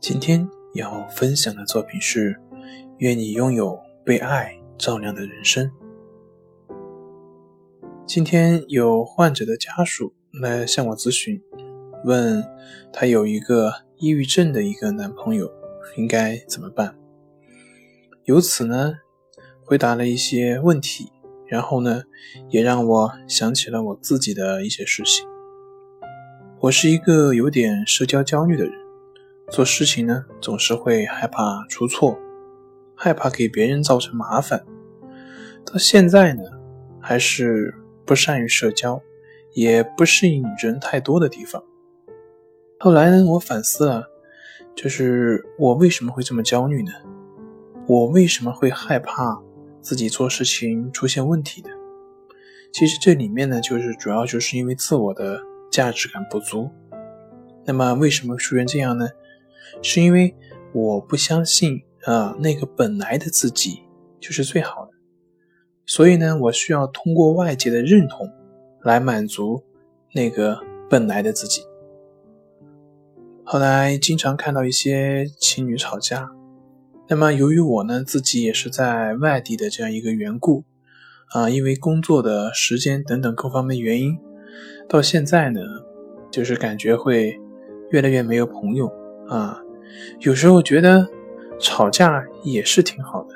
今天要分享的作品是：愿你拥有被爱照亮的人生。今天有患者的家属来向我咨询，问他有一个抑郁症的一个男朋友，应该怎么办？由此呢，回答了一些问题，然后呢，也让我想起了我自己的一些事情。我是一个有点社交焦虑的人。做事情呢，总是会害怕出错，害怕给别人造成麻烦。到现在呢，还是不善于社交，也不适应人太多的地方。后来呢，我反思了，就是我为什么会这么焦虑呢？我为什么会害怕自己做事情出现问题呢？其实这里面呢，就是主要就是因为自我的价值感不足。那么为什么出现这样呢？是因为我不相信啊，那个本来的自己就是最好的，所以呢，我需要通过外界的认同来满足那个本来的自己。后来经常看到一些情侣吵架，那么由于我呢自己也是在外地的这样一个缘故啊，因为工作的时间等等各方面原因，到现在呢，就是感觉会越来越没有朋友啊。有时候觉得吵架也是挺好的，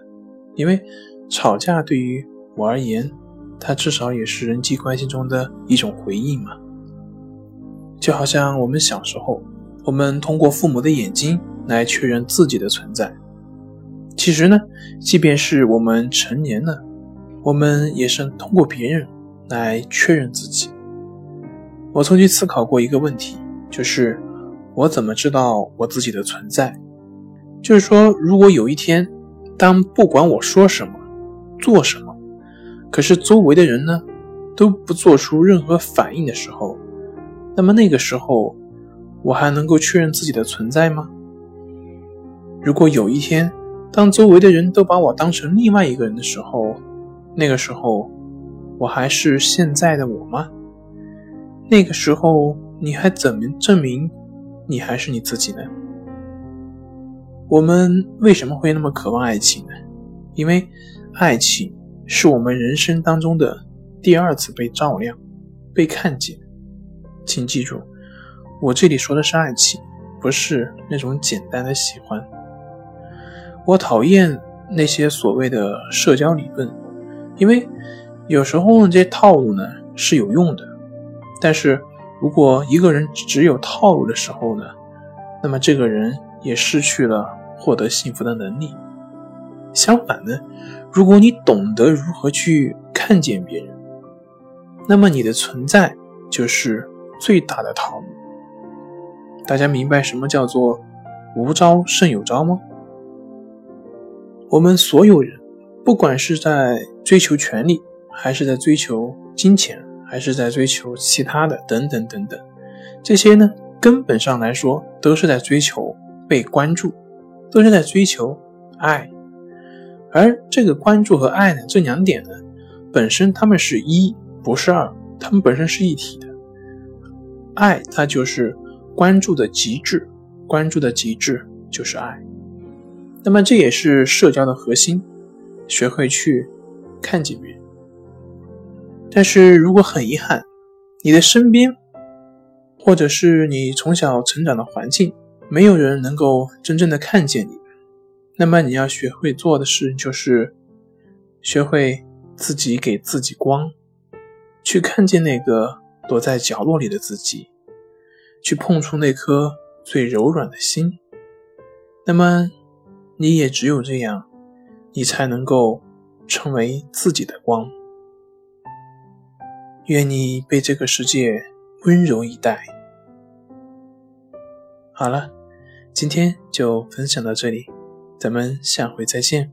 因为吵架对于我而言，它至少也是人际关系中的一种回应嘛。就好像我们小时候，我们通过父母的眼睛来确认自己的存在。其实呢，即便是我们成年了，我们也是通过别人来确认自己。我曾经思考过一个问题，就是。我怎么知道我自己的存在？就是说，如果有一天，当不管我说什么、做什么，可是周围的人呢都不做出任何反应的时候，那么那个时候，我还能够确认自己的存在吗？如果有一天，当周围的人都把我当成另外一个人的时候，那个时候，我还是现在的我吗？那个时候，你还怎么证明？你还是你自己呢？我们为什么会那么渴望爱情呢？因为爱情是我们人生当中的第二次被照亮、被看见。请记住，我这里说的是爱情，不是那种简单的喜欢。我讨厌那些所谓的社交理论，因为有时候这些套路呢是有用的，但是。如果一个人只有套路的时候呢，那么这个人也失去了获得幸福的能力。相反呢，如果你懂得如何去看见别人，那么你的存在就是最大的套路。大家明白什么叫做无招胜有招吗？我们所有人，不管是在追求权利，还是在追求金钱。还是在追求其他的，等等等等，这些呢，根本上来说都是在追求被关注，都是在追求爱。而这个关注和爱呢，这两点呢，本身它们是一，不是二，它们本身是一体的。爱它就是关注的极致，关注的极致就是爱。那么这也是社交的核心，学会去看见别人。但是如果很遗憾，你的身边，或者是你从小成长的环境，没有人能够真正的看见你，那么你要学会做的事就是学会自己给自己光，去看见那个躲在角落里的自己，去碰触那颗最柔软的心。那么你也只有这样，你才能够成为自己的光。愿你被这个世界温柔以待。好了，今天就分享到这里，咱们下回再见。